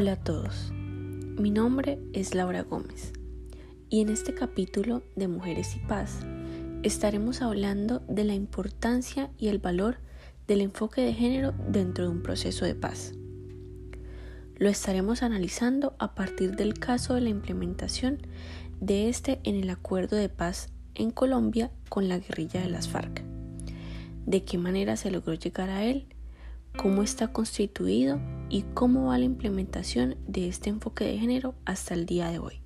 Hola a todos, mi nombre es Laura Gómez y en este capítulo de Mujeres y Paz estaremos hablando de la importancia y el valor del enfoque de género dentro de un proceso de paz. Lo estaremos analizando a partir del caso de la implementación de este en el acuerdo de paz en Colombia con la guerrilla de las FARC. De qué manera se logró llegar a él, cómo está constituido y cómo va la implementación de este enfoque de género hasta el día de hoy.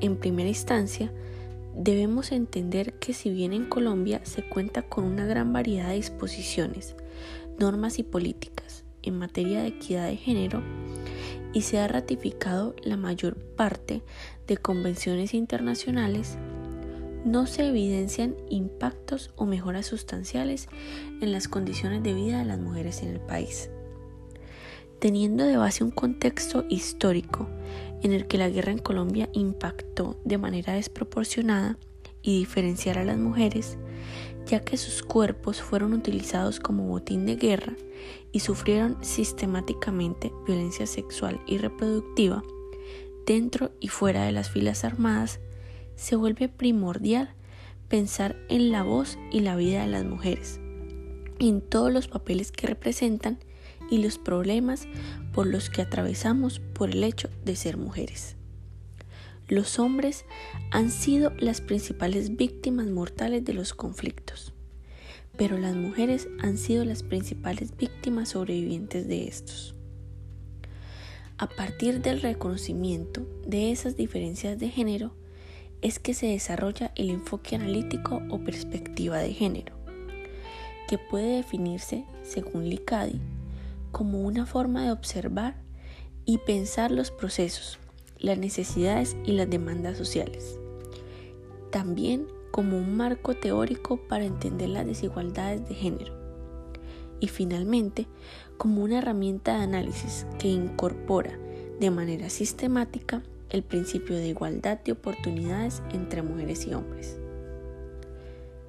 En primera instancia, debemos entender que si bien en Colombia se cuenta con una gran variedad de disposiciones, normas y políticas en materia de equidad de género, y se ha ratificado la mayor parte de convenciones internacionales, no se evidencian impactos o mejoras sustanciales en las condiciones de vida de las mujeres en el país teniendo de base un contexto histórico en el que la guerra en Colombia impactó de manera desproporcionada y diferenciar a las mujeres, ya que sus cuerpos fueron utilizados como botín de guerra y sufrieron sistemáticamente violencia sexual y reproductiva dentro y fuera de las filas armadas, se vuelve primordial pensar en la voz y la vida de las mujeres, en todos los papeles que representan y los problemas por los que atravesamos por el hecho de ser mujeres. Los hombres han sido las principales víctimas mortales de los conflictos, pero las mujeres han sido las principales víctimas sobrevivientes de estos. A partir del reconocimiento de esas diferencias de género, es que se desarrolla el enfoque analítico o perspectiva de género, que puede definirse, según Licadi, como una forma de observar y pensar los procesos, las necesidades y las demandas sociales. También como un marco teórico para entender las desigualdades de género. Y finalmente, como una herramienta de análisis que incorpora de manera sistemática el principio de igualdad de oportunidades entre mujeres y hombres.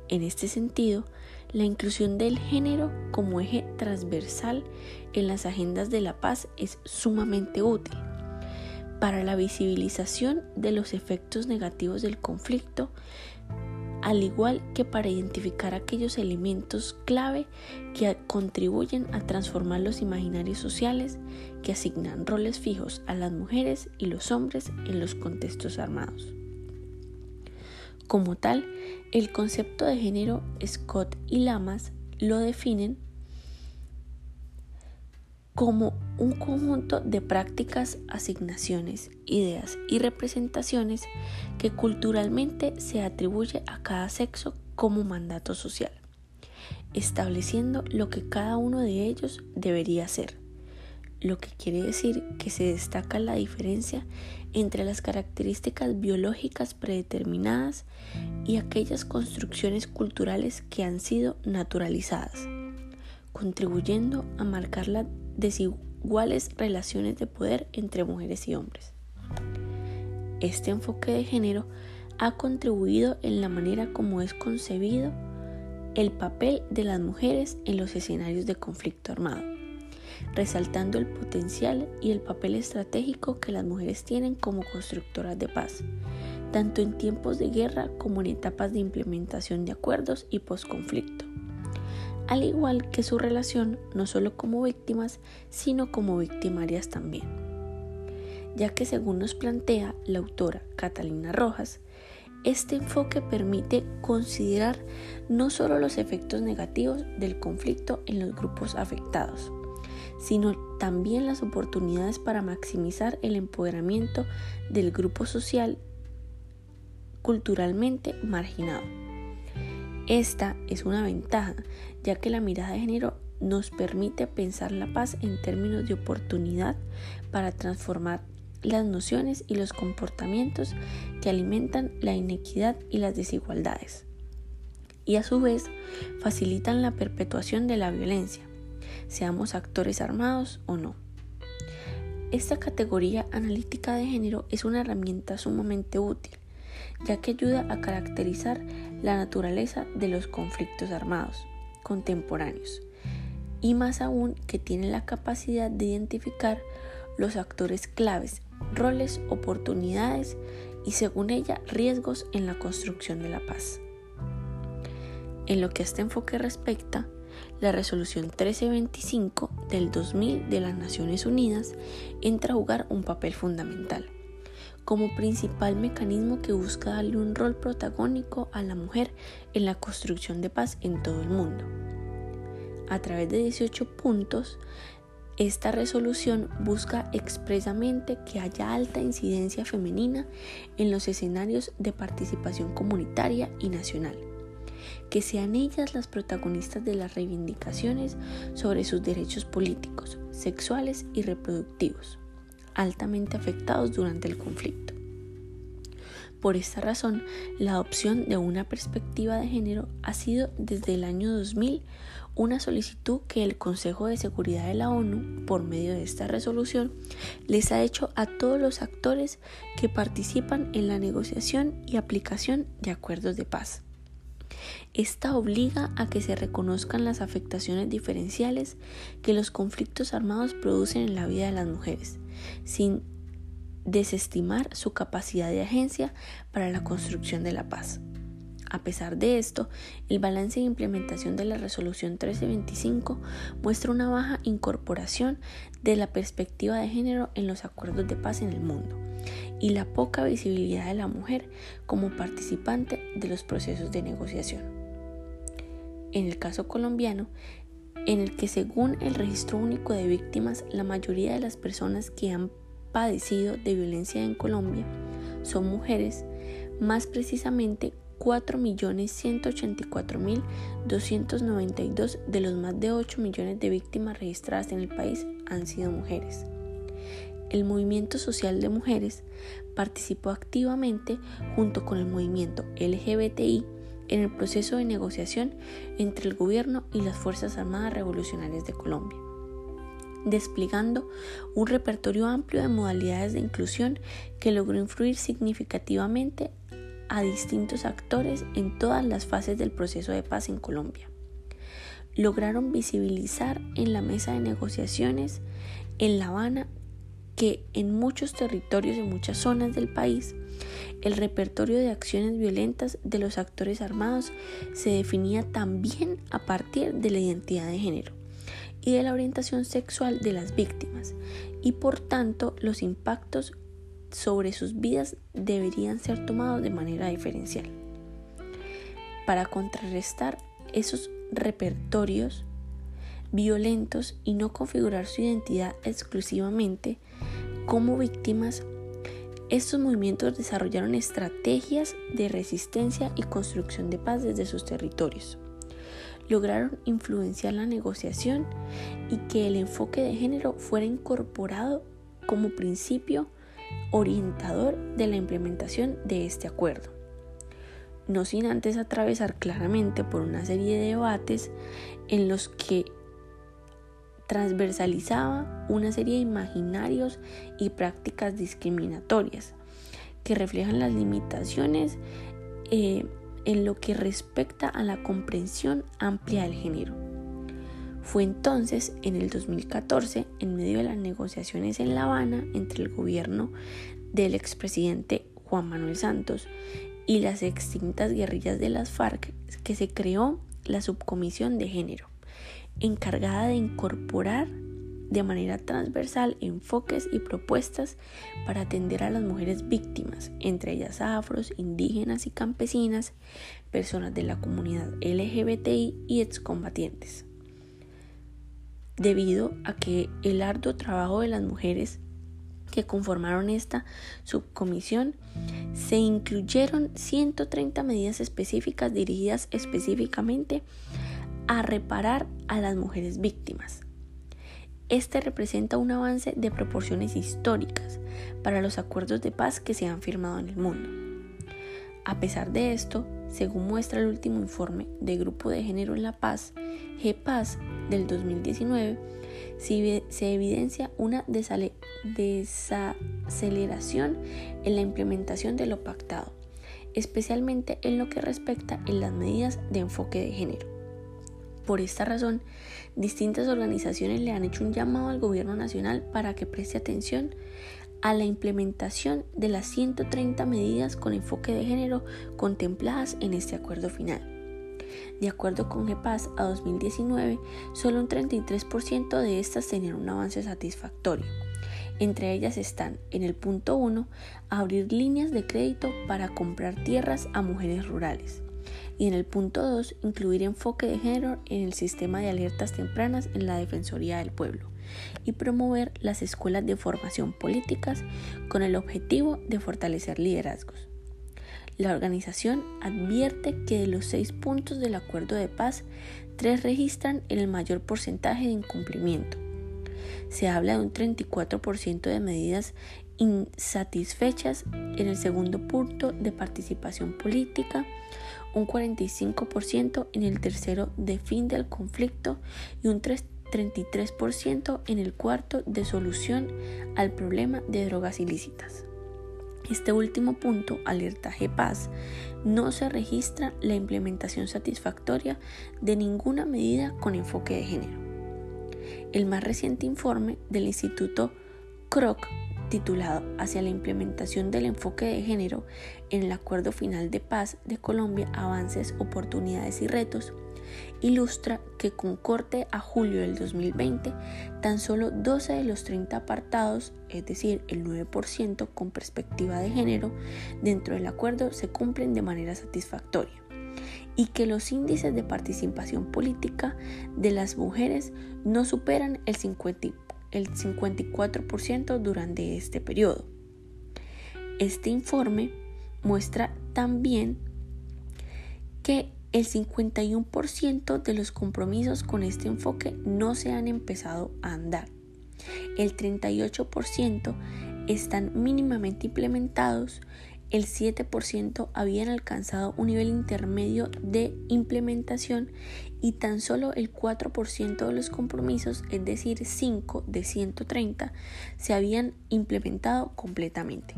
En este sentido, la inclusión del género como eje transversal en las agendas de la paz es sumamente útil para la visibilización de los efectos negativos del conflicto, al igual que para identificar aquellos elementos clave que contribuyen a transformar los imaginarios sociales que asignan roles fijos a las mujeres y los hombres en los contextos armados. Como tal, el concepto de género Scott y Lamas lo definen como un conjunto de prácticas, asignaciones, ideas y representaciones que culturalmente se atribuye a cada sexo como mandato social, estableciendo lo que cada uno de ellos debería ser lo que quiere decir que se destaca la diferencia entre las características biológicas predeterminadas y aquellas construcciones culturales que han sido naturalizadas, contribuyendo a marcar las desiguales relaciones de poder entre mujeres y hombres. Este enfoque de género ha contribuido en la manera como es concebido el papel de las mujeres en los escenarios de conflicto armado resaltando el potencial y el papel estratégico que las mujeres tienen como constructoras de paz, tanto en tiempos de guerra como en etapas de implementación de acuerdos y posconflicto, al igual que su relación no solo como víctimas, sino como victimarias también, ya que según nos plantea la autora Catalina Rojas, este enfoque permite considerar no solo los efectos negativos del conflicto en los grupos afectados, sino también las oportunidades para maximizar el empoderamiento del grupo social culturalmente marginado. Esta es una ventaja, ya que la mirada de género nos permite pensar la paz en términos de oportunidad para transformar las nociones y los comportamientos que alimentan la inequidad y las desigualdades, y a su vez facilitan la perpetuación de la violencia, seamos actores armados o no. Esta categoría analítica de género es una herramienta sumamente útil, ya que ayuda a caracterizar la naturaleza de los conflictos armados contemporáneos, y más aún que tiene la capacidad de identificar los actores claves, roles, oportunidades y según ella riesgos en la construcción de la paz. En lo que a este enfoque respecta, la resolución 1325 del 2000 de las Naciones Unidas entra a jugar un papel fundamental como principal mecanismo que busca darle un rol protagónico a la mujer en la construcción de paz en todo el mundo. A través de 18 puntos, esta resolución busca expresamente que haya alta incidencia femenina en los escenarios de participación comunitaria y nacional, que sean ellas las protagonistas de las reivindicaciones sobre sus derechos políticos, sexuales y reproductivos, altamente afectados durante el conflicto. Por esta razón, la adopción de una perspectiva de género ha sido desde el año 2000 una solicitud que el Consejo de Seguridad de la ONU, por medio de esta resolución, les ha hecho a todos los actores que participan en la negociación y aplicación de acuerdos de paz. Esta obliga a que se reconozcan las afectaciones diferenciales que los conflictos armados producen en la vida de las mujeres, sin desestimar su capacidad de agencia para la construcción de la paz. A pesar de esto, el balance de implementación de la resolución 1325 muestra una baja incorporación de la perspectiva de género en los acuerdos de paz en el mundo y la poca visibilidad de la mujer como participante de los procesos de negociación. En el caso colombiano, en el que según el registro único de víctimas, la mayoría de las personas que han padecido de violencia en Colombia son mujeres, más precisamente 4.184.292 de los más de 8 millones de víctimas registradas en el país han sido mujeres. El movimiento social de mujeres participó activamente junto con el movimiento LGBTI en el proceso de negociación entre el gobierno y las Fuerzas Armadas Revolucionarias de Colombia desplegando un repertorio amplio de modalidades de inclusión que logró influir significativamente a distintos actores en todas las fases del proceso de paz en Colombia. Lograron visibilizar en la mesa de negociaciones en La Habana que en muchos territorios y muchas zonas del país el repertorio de acciones violentas de los actores armados se definía también a partir de la identidad de género y de la orientación sexual de las víctimas y por tanto los impactos sobre sus vidas deberían ser tomados de manera diferencial. Para contrarrestar esos repertorios violentos y no configurar su identidad exclusivamente como víctimas, estos movimientos desarrollaron estrategias de resistencia y construcción de paz desde sus territorios lograron influenciar la negociación y que el enfoque de género fuera incorporado como principio orientador de la implementación de este acuerdo. No sin antes atravesar claramente por una serie de debates en los que transversalizaba una serie de imaginarios y prácticas discriminatorias que reflejan las limitaciones eh, en lo que respecta a la comprensión amplia del género. Fue entonces, en el 2014, en medio de las negociaciones en La Habana entre el gobierno del expresidente Juan Manuel Santos y las extintas guerrillas de las FARC, que se creó la subcomisión de género, encargada de incorporar de manera transversal enfoques y propuestas para atender a las mujeres víctimas, entre ellas afros, indígenas y campesinas, personas de la comunidad LGBTI y excombatientes. Debido a que el arduo trabajo de las mujeres que conformaron esta subcomisión, se incluyeron 130 medidas específicas dirigidas específicamente a reparar a las mujeres víctimas, este representa un avance de proporciones históricas para los acuerdos de paz que se han firmado en el mundo. A pesar de esto, según muestra el último informe de Grupo de Género en la Paz, GPAS del 2019, se evidencia una desaceleración en la implementación de lo pactado, especialmente en lo que respecta en las medidas de enfoque de género. Por esta razón, distintas organizaciones le han hecho un llamado al gobierno nacional para que preste atención a la implementación de las 130 medidas con enfoque de género contempladas en este acuerdo final. De acuerdo con GEPAS, a 2019, solo un 33% de estas tenían un avance satisfactorio. Entre ellas están, en el punto 1, abrir líneas de crédito para comprar tierras a mujeres rurales. Y en el punto 2, incluir enfoque de género en el sistema de alertas tempranas en la Defensoría del Pueblo y promover las escuelas de formación políticas con el objetivo de fortalecer liderazgos. La organización advierte que de los seis puntos del acuerdo de paz, tres registran el mayor porcentaje de incumplimiento. Se habla de un 34% de medidas insatisfechas en el segundo punto de participación política, un 45% en el tercero de fin del conflicto y un 33% en el cuarto de solución al problema de drogas ilícitas. Este último punto, alerta GPAS, no se registra la implementación satisfactoria de ninguna medida con enfoque de género. El más reciente informe del Instituto CROC, titulado Hacia la implementación del enfoque de género en el Acuerdo Final de Paz de Colombia, Avances, Oportunidades y Retos, ilustra que con corte a julio del 2020, tan solo 12 de los 30 apartados, es decir, el 9% con perspectiva de género, dentro del acuerdo se cumplen de manera satisfactoria y que los índices de participación política de las mujeres no superan el, 50, el 54% durante este periodo. Este informe muestra también que el 51% de los compromisos con este enfoque no se han empezado a andar. El 38% están mínimamente implementados, el 7% habían alcanzado un nivel intermedio de implementación y tan solo el 4% de los compromisos, es decir, 5 de 130, se habían implementado completamente.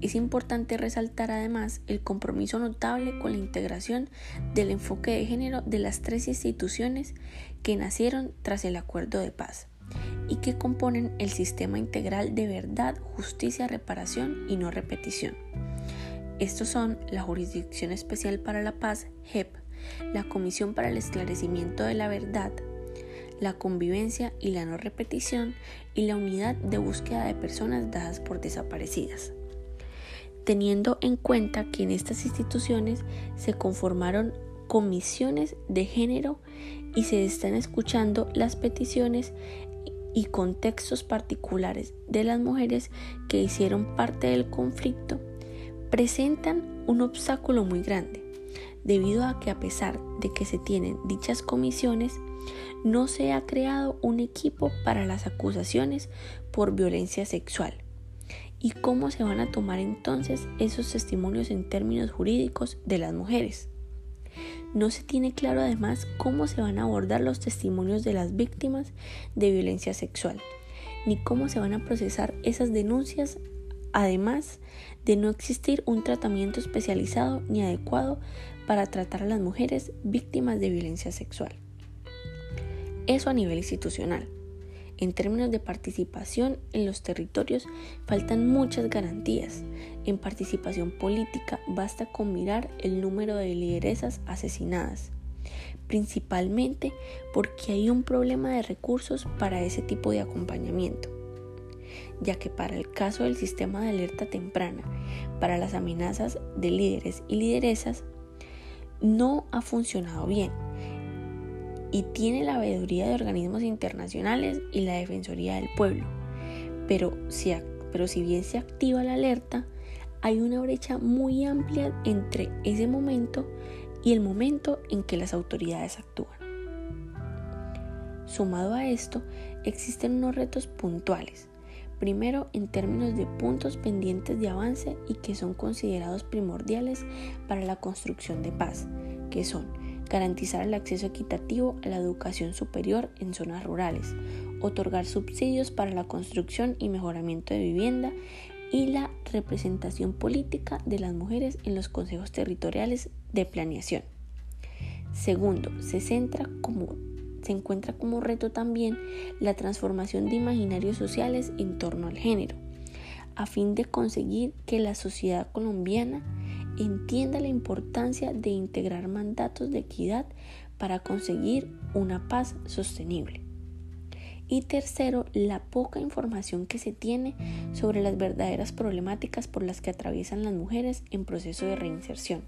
Es importante resaltar además el compromiso notable con la integración del enfoque de género de las tres instituciones que nacieron tras el acuerdo de paz y que componen el sistema integral de verdad, justicia, reparación y no repetición. Estos son la Jurisdicción Especial para la Paz, JEP, la Comisión para el Esclarecimiento de la Verdad, la Convivencia y la No Repetición y la Unidad de Búsqueda de Personas Dadas por Desaparecidas teniendo en cuenta que en estas instituciones se conformaron comisiones de género y se están escuchando las peticiones y contextos particulares de las mujeres que hicieron parte del conflicto, presentan un obstáculo muy grande, debido a que a pesar de que se tienen dichas comisiones, no se ha creado un equipo para las acusaciones por violencia sexual ¿Y cómo se van a tomar entonces esos testimonios en términos jurídicos de las mujeres? No se tiene claro además cómo se van a abordar los testimonios de las víctimas de violencia sexual, ni cómo se van a procesar esas denuncias, además de no existir un tratamiento especializado ni adecuado para tratar a las mujeres víctimas de violencia sexual. Eso a nivel institucional. En términos de participación en los territorios faltan muchas garantías. En participación política basta con mirar el número de lideresas asesinadas, principalmente porque hay un problema de recursos para ese tipo de acompañamiento, ya que para el caso del sistema de alerta temprana, para las amenazas de líderes y lideresas, no ha funcionado bien y tiene la veeduría de organismos internacionales y la Defensoría del Pueblo. Pero si, pero si bien se activa la alerta, hay una brecha muy amplia entre ese momento y el momento en que las autoridades actúan. Sumado a esto, existen unos retos puntuales. Primero, en términos de puntos pendientes de avance y que son considerados primordiales para la construcción de paz, que son garantizar el acceso equitativo a la educación superior en zonas rurales, otorgar subsidios para la construcción y mejoramiento de vivienda y la representación política de las mujeres en los consejos territoriales de planeación. Segundo, se centra como se encuentra como reto también la transformación de imaginarios sociales en torno al género, a fin de conseguir que la sociedad colombiana entienda la importancia de integrar mandatos de equidad para conseguir una paz sostenible. Y tercero, la poca información que se tiene sobre las verdaderas problemáticas por las que atraviesan las mujeres en proceso de reinserción,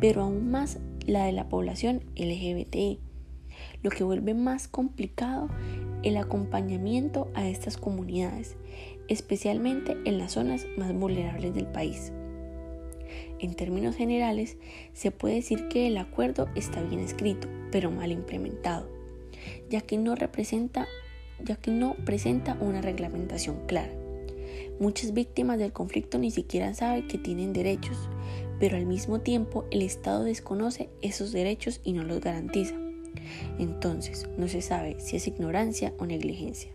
pero aún más la de la población LGBTI, lo que vuelve más complicado el acompañamiento a estas comunidades, especialmente en las zonas más vulnerables del país. En términos generales, se puede decir que el acuerdo está bien escrito, pero mal implementado, ya que no representa ya que no presenta una reglamentación clara. Muchas víctimas del conflicto ni siquiera saben que tienen derechos, pero al mismo tiempo el Estado desconoce esos derechos y no los garantiza. Entonces, no se sabe si es ignorancia o negligencia.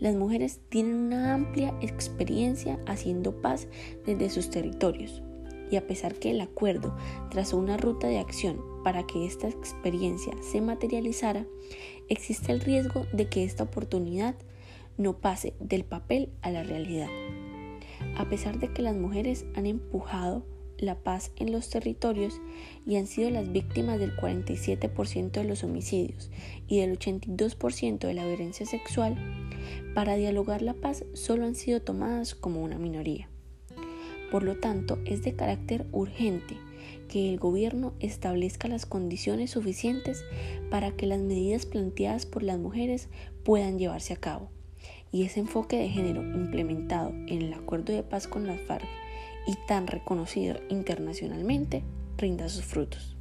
Las mujeres tienen una amplia experiencia haciendo paz desde sus territorios, y a pesar que el acuerdo trazó una ruta de acción para que esta experiencia se materializara, existe el riesgo de que esta oportunidad no pase del papel a la realidad. A pesar de que las mujeres han empujado la paz en los territorios y han sido las víctimas del 47% de los homicidios y del 82% de la violencia sexual, para dialogar la paz solo han sido tomadas como una minoría. Por lo tanto, es de carácter urgente que el gobierno establezca las condiciones suficientes para que las medidas planteadas por las mujeres puedan llevarse a cabo. Y ese enfoque de género implementado en el acuerdo de paz con las FARC y tan reconocido internacionalmente rinda sus frutos.